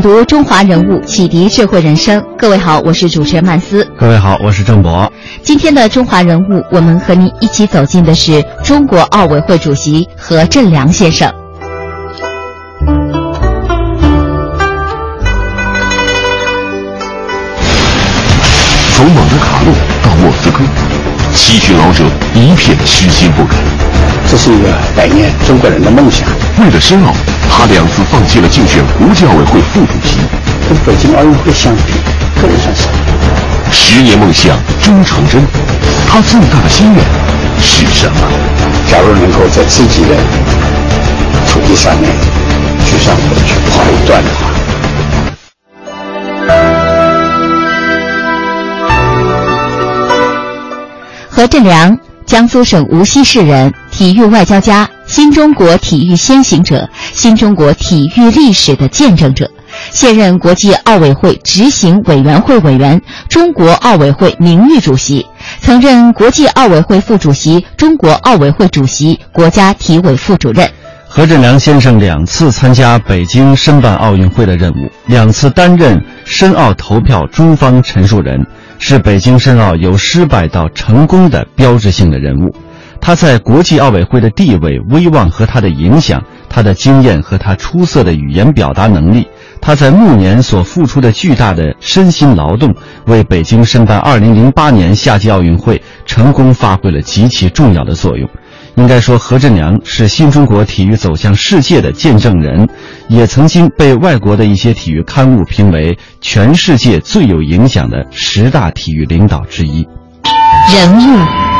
品读中华人物，启迪智慧人生。各位好，我是主持人曼斯。各位好，我是郑博。今天的中华人物，我们和您一起走进的是中国奥委会主席何振良先生。从蒙特卡洛到莫斯科，七旬老者一片虚心不改。这是一个百年中国人的梦想。为了申奥。他两次放弃了竞选国际奥委会副主席，跟北京奥运会相比，更算什么？十年梦想终成真，他最大的心愿是什么？假如能够在自己的土地上面去上火去跑一段的话。何振良，江苏省无锡市人，体育外交家。新中国体育先行者，新中国体育历史的见证者，现任国际奥委会执行委员会委员、中国奥委会名誉主席，曾任国际奥委会副主席、中国奥委会主席、国家体委副主任。何振良先生两次参加北京申办奥运会的任务，两次担任申奥投票中方陈述人，是北京申奥由失败到成功的标志性的人物。他在国际奥委会的地位、威望和他的影响，他的经验和他出色的语言表达能力，他在暮年所付出的巨大的身心劳动，为北京申办2008年夏季奥运会成功发挥了极其重要的作用。应该说，何振良是新中国体育走向世界的见证人，也曾经被外国的一些体育刊物评为全世界最有影响的十大体育领导之一。人物。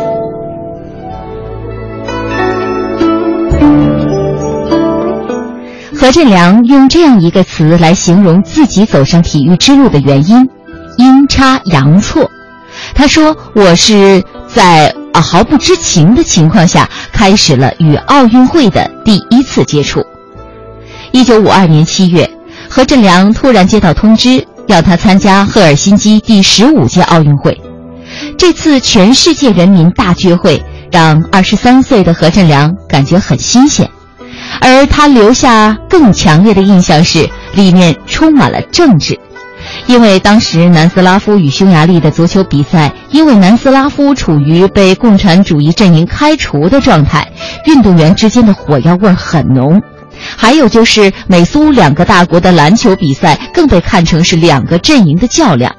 何振良用这样一个词来形容自己走上体育之路的原因：阴差阳错。他说：“我是在啊毫不知情的情况下，开始了与奥运会的第一次接触。”一九五二年七月，何振良突然接到通知，要他参加赫尔辛基第十五届奥运会。这次全世界人民大聚会，让二十三岁的何振良感觉很新鲜。而他留下更强烈的印象是，里面充满了政治，因为当时南斯拉夫与匈牙利的足球比赛，因为南斯拉夫处于被共产主义阵营开除的状态，运动员之间的火药味很浓。还有就是美苏两个大国的篮球比赛，更被看成是两个阵营的较量，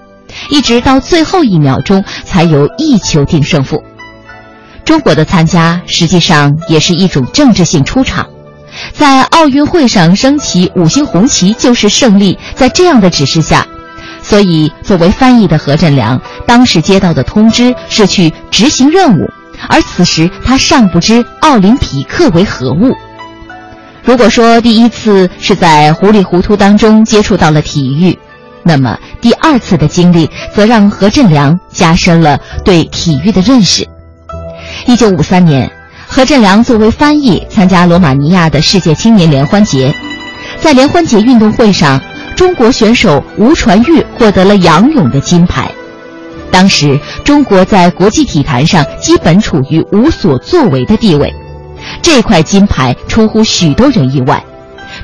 一直到最后一秒钟才由一球定胜负。中国的参加实际上也是一种政治性出场。在奥运会上升起五星红旗就是胜利。在这样的指示下，所以作为翻译的何振良当时接到的通知是去执行任务，而此时他尚不知奥林匹克为何物。如果说第一次是在糊里糊涂当中接触到了体育，那么第二次的经历则让何振良加深了对体育的认识。一九五三年。何振良作为翻译参加罗马尼亚的世界青年联欢节，在联欢节运动会上，中国选手吴传玉获得了仰泳的金牌。当时中国在国际体坛上基本处于无所作为的地位，这块金牌出乎许多人意外。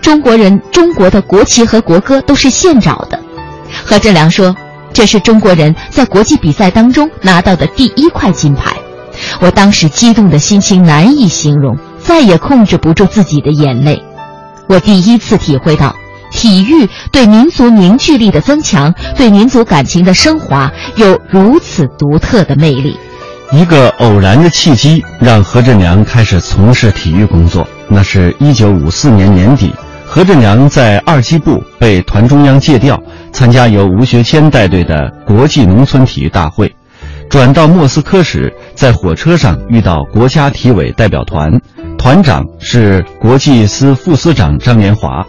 中国人中国的国旗和国歌都是现找的。何振良说：“这是中国人在国际比赛当中拿到的第一块金牌。”我当时激动的心情难以形容，再也控制不住自己的眼泪。我第一次体会到，体育对民族凝聚力的增强，对民族感情的升华，有如此独特的魅力。一个偶然的契机，让何振良开始从事体育工作。那是一九五四年年底，何振良在二机部被团中央借调，参加由吴学谦带队的国际农村体育大会。转到莫斯科时，在火车上遇到国家体委代表团，团长是国际司副司长张连华。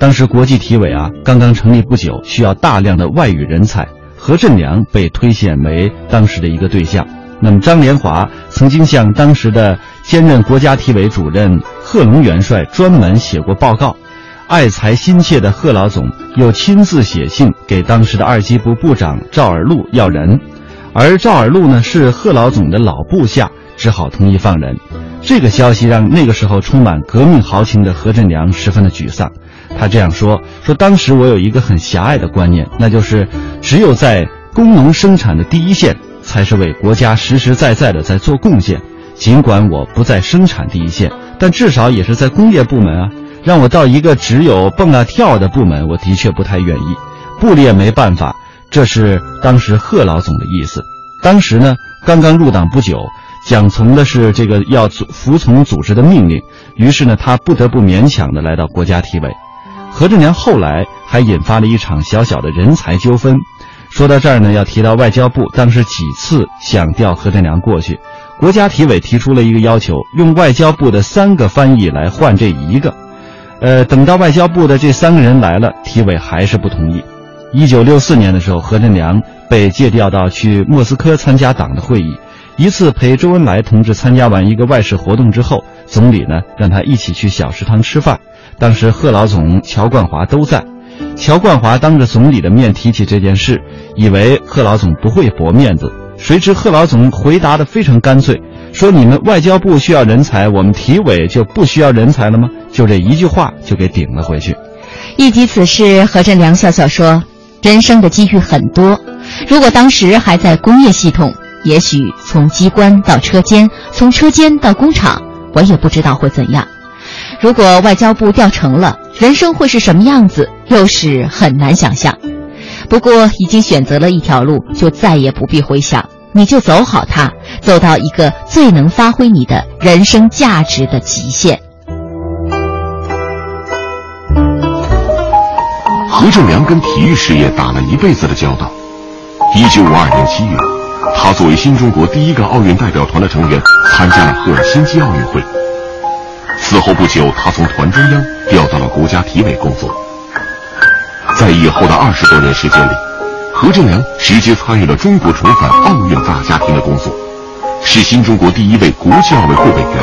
当时国际体委啊刚刚成立不久，需要大量的外语人才，何振良被推选为当时的一个对象。那么，张连华曾经向当时的兼任国家体委主任贺龙元帅专门写过报告，爱才心切的贺老总又亲自写信给当时的二机部部长赵尔陆要人，而赵尔陆呢是贺老总的老部下，只好同意放人。这个消息让那个时候充满革命豪情的何振良十分的沮丧，他这样说：“说当时我有一个很狭隘的观念，那就是只有在工农生产的第一线。”才是为国家实实在在的在做贡献。尽管我不在生产第一线，但至少也是在工业部门啊。让我到一个只有蹦啊跳的部门，我的确不太愿意。部里也没办法。这是当时贺老总的意思。当时呢，刚刚入党不久，蒋从的是这个要服从组织的命令，于是呢，他不得不勉强的来到国家体委。何振良后来还引发了一场小小的人才纠纷。说到这儿呢，要提到外交部当时几次想调何振良过去，国家体委提出了一个要求，用外交部的三个翻译来换这一个。呃，等到外交部的这三个人来了，体委还是不同意。一九六四年的时候，何振良被借调到去莫斯科参加党的会议。一次陪周恩来同志参加完一个外事活动之后，总理呢让他一起去小食堂吃饭，当时贺老总、乔冠华都在。乔冠华当着总理的面提起这件事，以为贺老总不会驳面子，谁知贺老总回答的非常干脆，说：“你们外交部需要人才，我们体委就不需要人才了吗？”就这一句话就给顶了回去。一提此事，何振良笑笑说：“人生的机遇很多，如果当时还在工业系统，也许从机关到车间，从车间到工厂，我也不知道会怎样。如果外交部调成了。”人生会是什么样子，又是很难想象。不过已经选择了一条路，就再也不必回想，你就走好它，走到一个最能发挥你的人生价值的极限。何正良跟体育事业打了一辈子的交道。一九五二年七月，他作为新中国第一个奥运代表团的成员，参加了赫尔辛基奥运会。此后不久，他从团中央调到了国家体委工作。在以后的二十多年时间里，何正良直接参与了中国重返奥运大家庭的工作，是新中国第一位国际奥委会委员。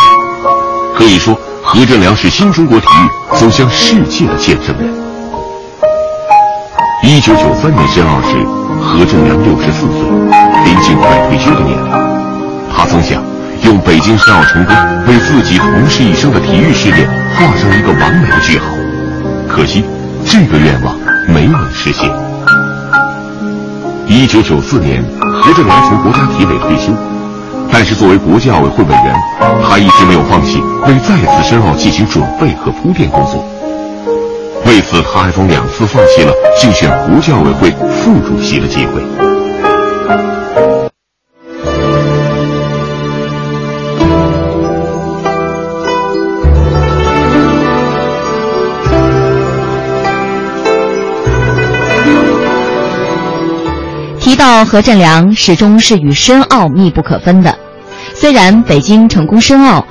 可以说，何正良是新中国体育走向世界的见证人。一九九三年申奥时，何正良六十四岁，临近快退休的年龄。他曾想。用北京申奥成功为自己同事一生的体育事业画上一个完美的句号，可惜这个愿望没能实现。一九九四年，何振良从国家体委退休，但是作为国际奥委会委员，他一直没有放弃为再次申奥进行准备和铺垫工作。为此，他还曾两次放弃了竞选国际奥委会副主席的机会。提到何振良始终是与申奥密不可分的。虽然北京成功申奥，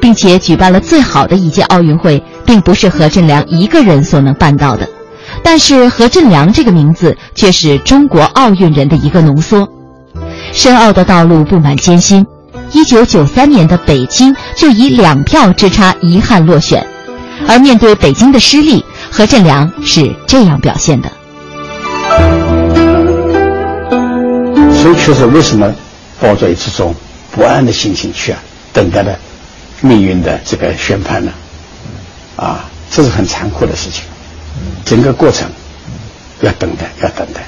并且举办了最好的一届奥运会，并不是何振良一个人所能办到的，但是何振良这个名字却是中国奥运人的一个浓缩。申奥的道路布满艰辛，一九九三年的北京就以两票之差遗憾落选，而面对北京的失利，何振良是这样表现的。所以，确实，为什么抱着这种不安的心情去啊，等待着命运的这个宣判呢？啊，这是很残酷的事情。整个过程要等待，要等待，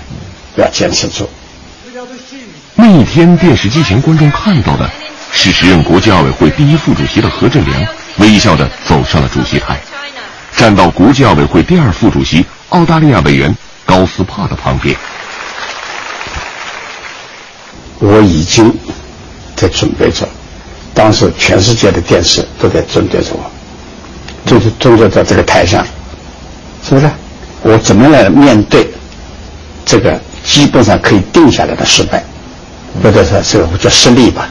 要坚持住。那一天，电视机前观众看到的是时任国际奥委会第一副主席的何振良微笑着走上了主席台，站到国际奥委会第二副主席澳大利亚委员高斯帕的旁边。我已经在准备着，当时全世界的电视都在准备着我，就是蹲坐在这个台上，是不是？我怎么来面对这个基本上可以定下来的失败，或者说这个叫失利吧？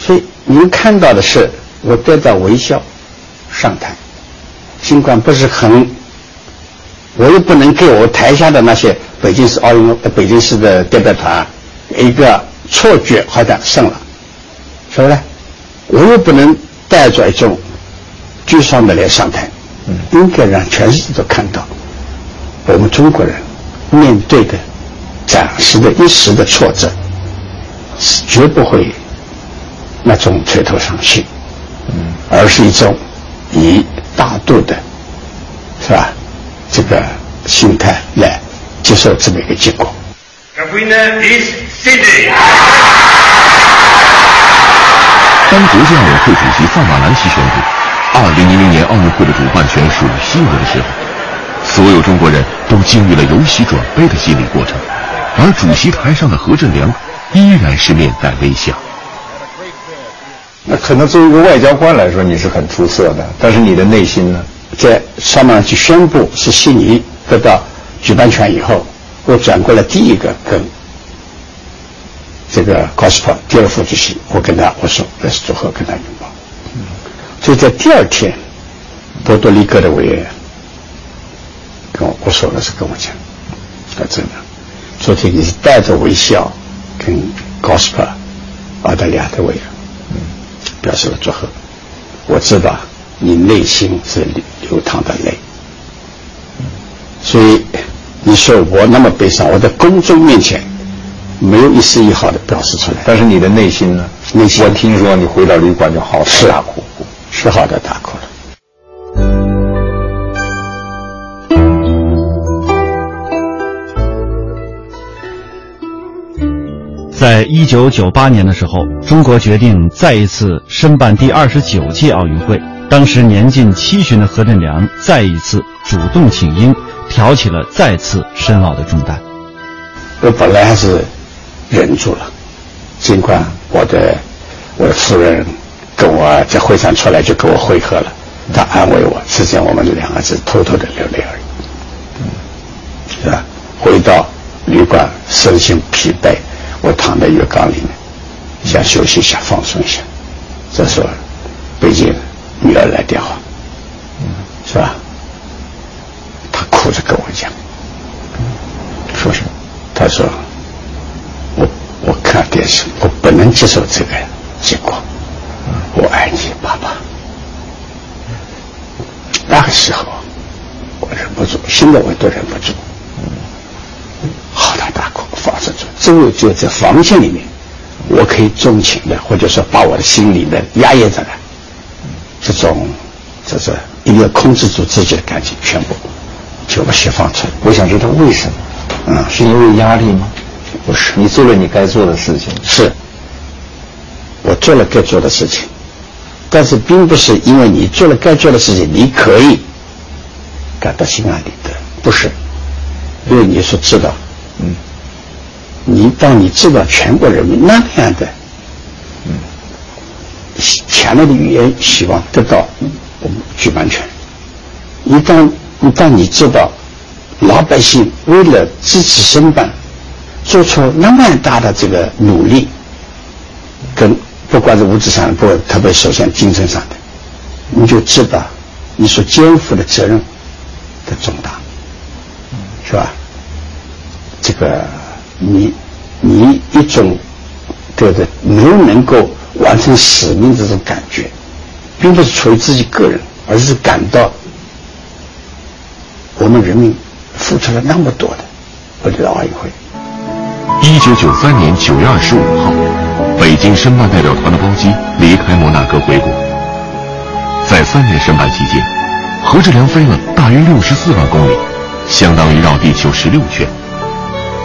所以您看到的是我带着微笑上台，尽管不是很，我又不能给我台下的那些北京市奥运北京市的代表团一个错觉，好像胜了，是不是？我又不能带着一种沮丧的来上台。应该让全世界都看到，我们中国人面对的暂时的一时的挫折，是绝不会那种垂头丧气，而是一种以大度的，是吧？这个心态来接受这么一个结果。当国际奥委会主席萨马兰奇宣布。二零零零年奥运会的主办权属于西俄的时候，所有中国人都经历了由喜转悲的心理过程，而主席台上的何振良依然是面带微笑。那可能作为一个外交官来说，你是很出色的，但是你的内心呢？在萨马兰奇宣布是悉尼得到举办权以后，我转过来第一个跟这个高斯帕第二副主席，我跟他我说那是祝贺，跟他拥抱。所以在第二天，波多黎各的委员跟我我说的是跟我讲，他真的，昨天你是带着微笑跟 Gospel 澳大利亚的委员表示了祝贺。我知道你内心是流淌的泪，所以你说我那么悲伤，我在公众面前没有一丝一毫的表示出来。但是你的内心呢？内心我听说你回到旅馆就嚎啕大哭。是好的，大哭了。在一九九八年的时候，中国决定再一次申办第二十九届奥运会。当时年近七旬的何振良再一次主动请缨，挑起了再次申奥的重担。我本来还是忍住了，尽管我的我的夫人。跟我在会上出来就跟我会合了，她安慰我，实际上我们两个是偷偷的流泪而已，是吧？回到旅馆，身心疲惫，我躺在浴缸里面，想休息一下，放松一下。这时候，北京女儿来电话，是吧？她哭着跟我讲，说什么？她说：“看电视，我不能接受这个结果。”我爱你，爸爸。那个时候，我忍不住，现在我都忍不住，嚎啕大哭，发出出。只有就在房间里面，我可以纵情的，或者说把我的心里的压抑着的这种，就是一定要控制住自己的感情，全部就把释放出来。我想知道为什么？嗯，是因为压力吗？不是，你做了你该做的事情。是，我做了该做的事情。但是，并不是因为你做了该做的事情，你可以。感到心安理得，不是。因为你说知道，嗯，你当你知道全国人民那样的，嗯，强烈的语言希望得到我们举办权，一旦一旦你知道老百姓为了支持申办，做出那么大的这个努力，跟。不管是物质上的，不特别首先精神上的，你就知道你所肩负的责任的重大，是吧？这个你你一种对不对？没有能够完成使命这种感觉，并不是出于自己个人，而是感到我们人民付出了那么多的为了奥运会。一九九三年九月二十五号。北京申办代表团的包机离开摩纳哥回国，在三年申办期间，何志良飞了大约六十四万公里，相当于绕地球十六圈。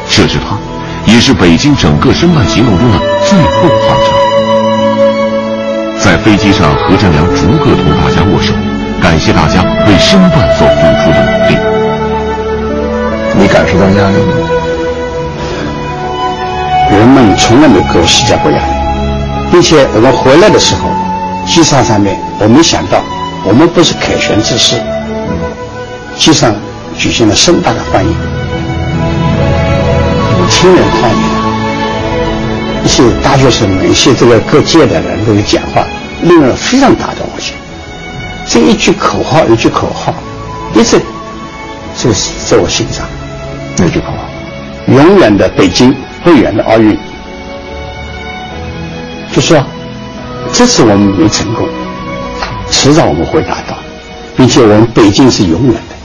这是他，也是北京整个申办行动中的最后航程。在飞机上，何振良逐个同大家握手，感谢大家为申办所付出的努力。你感受到压力吗？人们从来没给我施加过压力，并且我们回来的时候，机场上面我没想到，我们不是凯旋之师，机上举行了盛大的欢迎，亲人欢迎，一些大学生们、一些这个各界的人都有讲话，令人非常打动我心。这一句口号，一句口号，一直就是在我心上。那句口号，永远的北京，不远的奥运。就说这次我们没成功，迟早我们会达到，并且我们北京是永远的。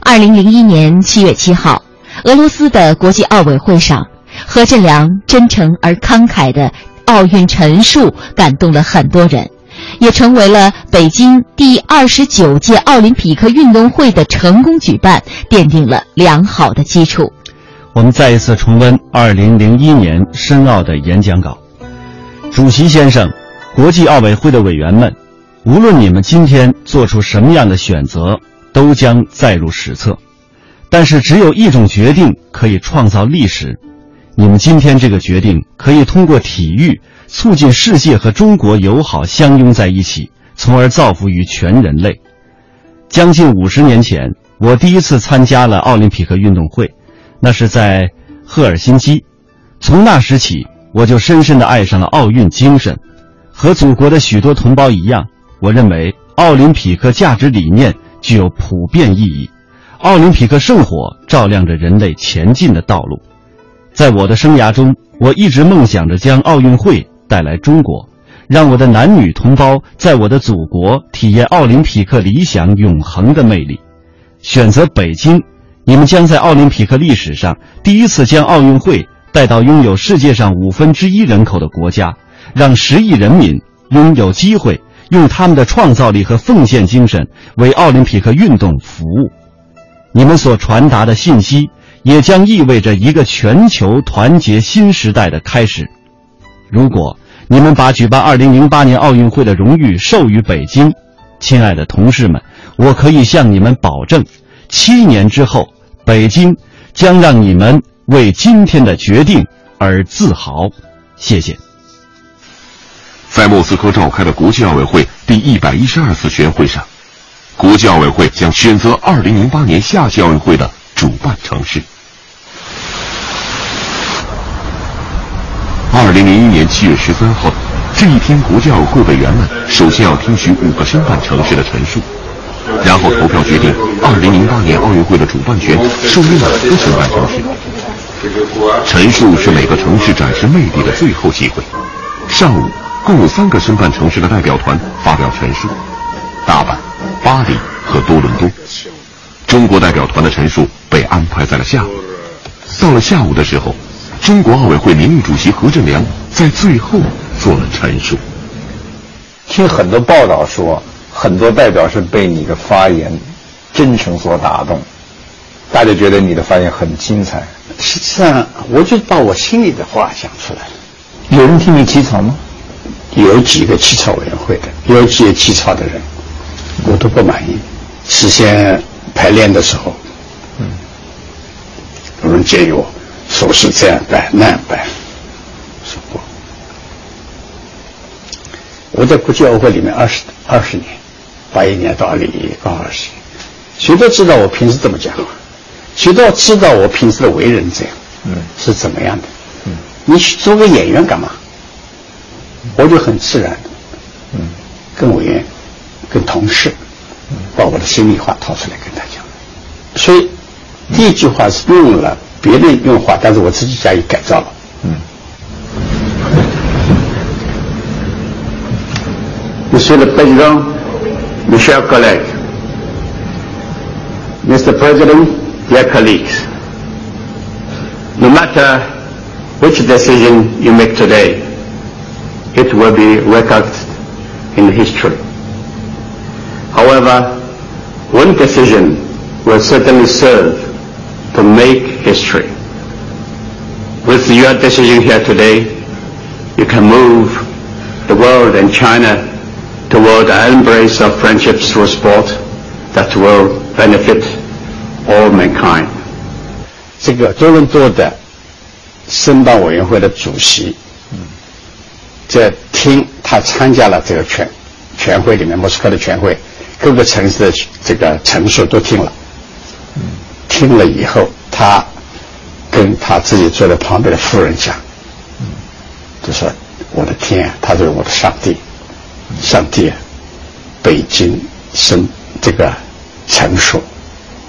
二零零一年七月七号，俄罗斯的国际奥委会上，何振良真诚而慷慨的奥运陈述感动了很多人。也成为了北京第二十九届奥林匹克运动会的成功举办奠定了良好的基础。我们再一次重温二零零一年申奥的演讲稿。主席先生，国际奥委会的委员们，无论你们今天做出什么样的选择，都将载入史册。但是只有一种决定可以创造历史，你们今天这个决定可以通过体育。促进世界和中国友好相拥在一起，从而造福于全人类。将近五十年前，我第一次参加了奥林匹克运动会，那是在赫尔辛基。从那时起，我就深深地爱上了奥运精神。和祖国的许多同胞一样，我认为奥林匹克价值理念具有普遍意义。奥林匹克圣火照亮着人类前进的道路。在我的生涯中，我一直梦想着将奥运会。带来中国，让我的男女同胞在我的祖国体验奥林匹克理想永恒的魅力。选择北京，你们将在奥林匹克历史上第一次将奥运会带到拥有世界上五分之一人口的国家，让十亿人民拥有机会用他们的创造力和奉献精神为奥林匹克运动服务。你们所传达的信息，也将意味着一个全球团结新时代的开始。如果。你们把举办二零零八年奥运会的荣誉授予北京，亲爱的同事们，我可以向你们保证，七年之后，北京将让你们为今天的决定而自豪。谢谢。在莫斯科召开的国际奥委会第一百一十二次全会上，国际奥委会将选择二零零八年夏季奥运会的主办城市。二零零一年七月十三号，这一天，国际奥委会委员们首先要听取五个申办城市的陈述，然后投票决定二零零八年奥运会的主办权授予哪个申办城市。陈述是每个城市展示魅力的最后机会。上午，共有三个申办城市的代表团发表陈述：大阪、巴黎和多伦多。中国代表团的陈述被安排在了下午。到了下午的时候。中国奥委会名誉主席何振良在最后做了陈述。听很多报道说，很多代表是被你的发言真诚所打动，大家觉得你的发言很精彩。实际上，我就把我心里的话讲出来了。有人替你起草吗？有几个起草委员会的，有几个起草的人，我都不满意。事先排练的时候，嗯，有人建议我。说是这样办那样办，说过。我在国际奥委会里面二十二十年，八一年到二零一刚二十年，谁都知道我平时怎么讲话，谁都知道我平时的为人这样，嗯，是怎么样的，嗯，你去做个演员干嘛？我就很自然的，嗯，跟委员、跟同事，把我的心里话掏出来跟他讲，所以第一句话是用了。别人用话，但是我自己加以改造了。嗯。Monsieur le Président, mes chers collègues, Mr. President, dear colleagues, no matter which decision you make today, it will be recorded in history. However, one decision will certainly serve to make history. With your decision here today, you can move the world and China toward an embrace of friendships through sport that will benefit all mankind. 这个多伦多的申办委员会的主席，在听他参加了这个全全会里面，莫斯科的全会，各个城市的这个陈述都听了。 听了以后，他跟他自己坐在旁边的夫人讲，就说：“我的天，他是我的上帝，上帝，啊北京生这个陈述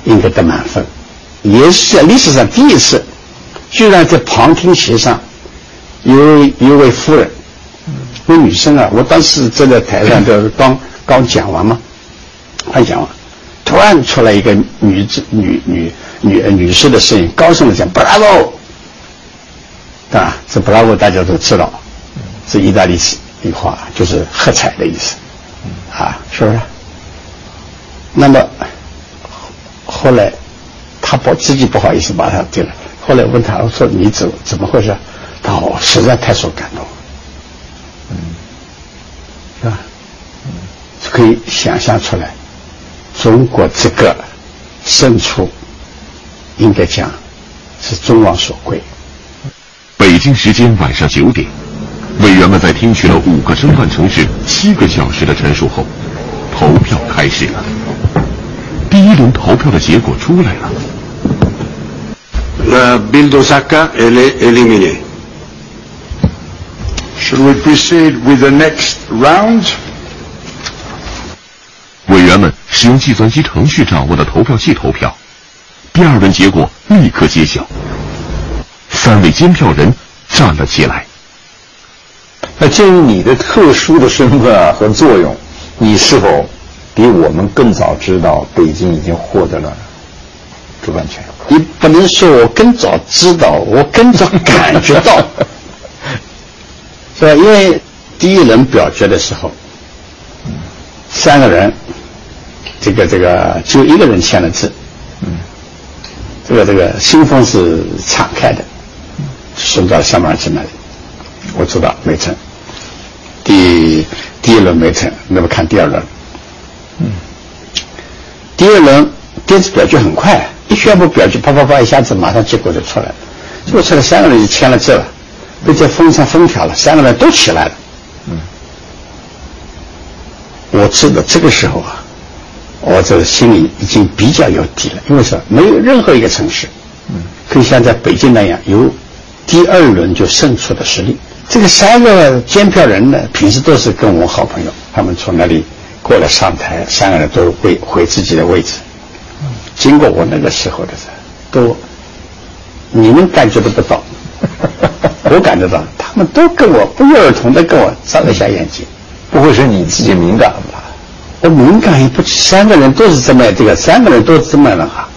应该得满分，也是在历史上第一次，居然在旁听席上有一位夫人，那女生啊，我当时站在台上就是刚刚讲完嘛，快讲完。”突然出来一个女子、女女女女士的声音，高声的讲 “Bravo”，对吧？这 “Bravo” 大家都知道，是意大利语话，就是喝彩的意思，啊，是不是？那么后来他不自己不好意思把他丢了。后来问他，我说你怎怎么回事？他说我实在太受感动，嗯，是吧？嗯，可以想象出来。中国这个胜出，应该讲是众望所归。北京时间晚上九点，委员们在听取了五个申办城市七个小时的陈述后，投票开始了。第一轮投票的结果出来了。D'Osaka est éliminé. Should we proceed with the next round? 使用计算机程序掌握的投票器投票，第二轮结果立刻揭晓。三位监票人站了起来。那鉴于你的特殊的身份啊和作用，你是否比我们更早知道北京已经获得了主办权？你不能说我更早知道，我更早感觉到，是吧？因为第一轮表决的时候，三个人。这个这个就一个人签了字，嗯，这个这个信封是敞开的，送到小马去那里，我知道没成，第第一轮没成，那么看第二轮，嗯，第二轮电子表决很快，一宣布表决，啪啪啪一下子马上结果就出来了，结果出来三个人就签了字了，被这封上封条了，三个人都起来了，嗯，我知道这个时候啊。我这个心里已经比较有底了，因为说没有任何一个城市，嗯，可以像在北京那样有第二轮就胜出的实力。这个三个监票人呢，平时都是跟我好朋友，他们从那里过来上台，三个人都回回自己的位置。经过我那个时候的时候，都你们感觉得不到，我感觉到，他们都跟我不约而同的跟我眨了一下眼睛，不会是你自己敏感吧？我敏感也不，三个人都是这么这个，三个人都是这么的哈。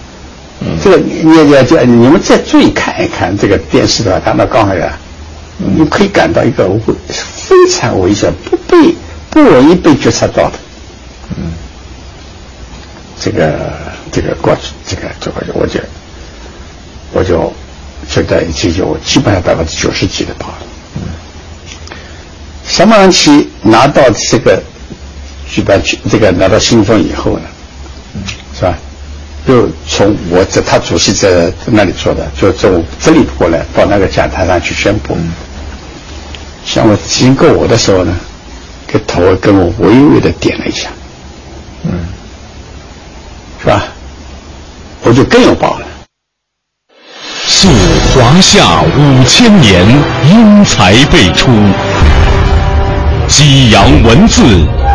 这个你你要叫你们再注意看一看这个电视的话，他们刚好呀，你可以感到一个微非常危险、不被不容易被觉察到的。嗯，这个这个过去，这个这个我就我就觉得已经有基本上百分之九十几的到了。嗯，什么人去拿到这个？举办去这个拿到信封以后呢，是吧？就从我这他主席在那里说的，就从这里过来到那个讲台上去宣布。像我经过我的时候呢，给头跟我微微的点了一下，嗯，是吧？我就更有把握了。溯华夏五千年，英才辈出，激扬文字。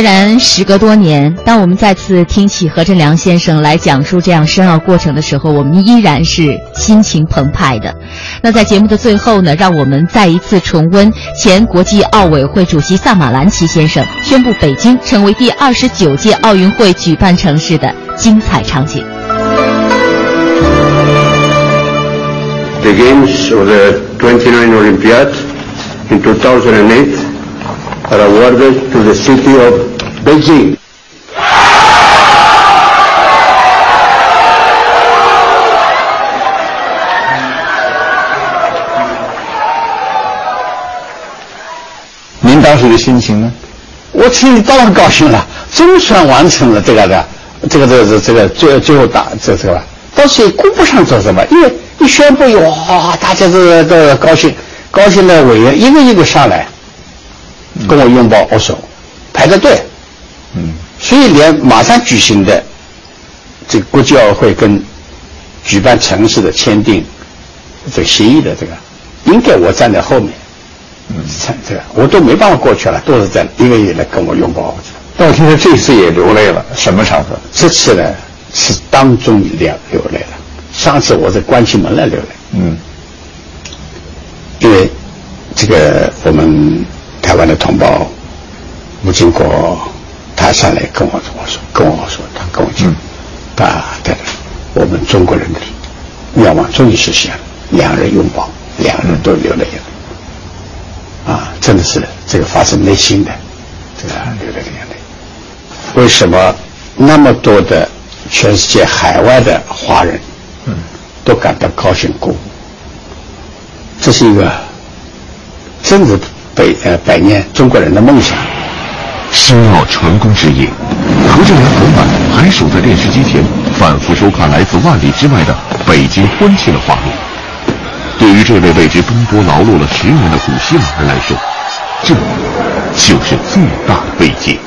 虽然时隔多年，当我们再次听起何振良先生来讲述这样深奥过程的时候，我们依然是心情澎湃的。那在节目的最后呢，让我们再一次重温前国际奥委会主席萨马兰奇先生宣布北京成为第二十九届奥运会举办城市的精彩场景。The games of the 29 Olympiad in 2008 are awarded to the city of Beijing. 您当时的心情呢？我心里当然高兴了，总算完成了这个的，这个这个这个这个最最后打这这个，但是也顾不上做什么，因为一宣布以后，哇，大家都都高兴，高兴的委员一个一个上来，跟我拥抱握手，排着队，嗯，所以连马上举行的这个国际奥委会跟举办城市的签订这个协议的这个，应该我站在后面。嗯，这个我都没办法过去了，都是在一个一个来跟我拥抱。但我听说这次也流泪了，什么场合？这次呢是当中流流泪了，上次我在关起门来流泪。嗯，因为这个我们台湾的同胞吴经国他上来跟我我说跟我说，他跟我讲，他他我们中国人的愿望终于实现了，两人拥抱，两人都流了眼泪。啊，真的是这个发自内心的，这个流了眼泪。为什么那么多的全世界海外的华人，嗯，都感到高兴鼓舞？这是一个真是百呃百年中国人的梦想。申奥成功之夜，何振良昨晚还守在电视机前，反复收看来自万里之外的北京欢庆的画面。对于这位为之奔波劳碌了十年的古希腊人来说，这就是最大的慰藉。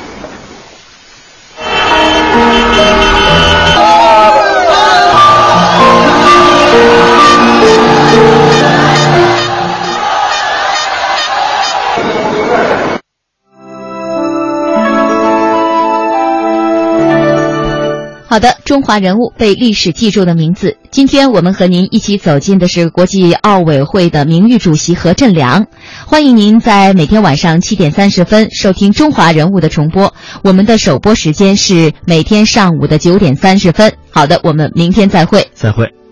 好的，中华人物被历史记住的名字。今天我们和您一起走进的是国际奥委会的名誉主席何振良。欢迎您在每天晚上七点三十分收听《中华人物》的重播。我们的首播时间是每天上午的九点三十分。好的，我们明天再会。再会。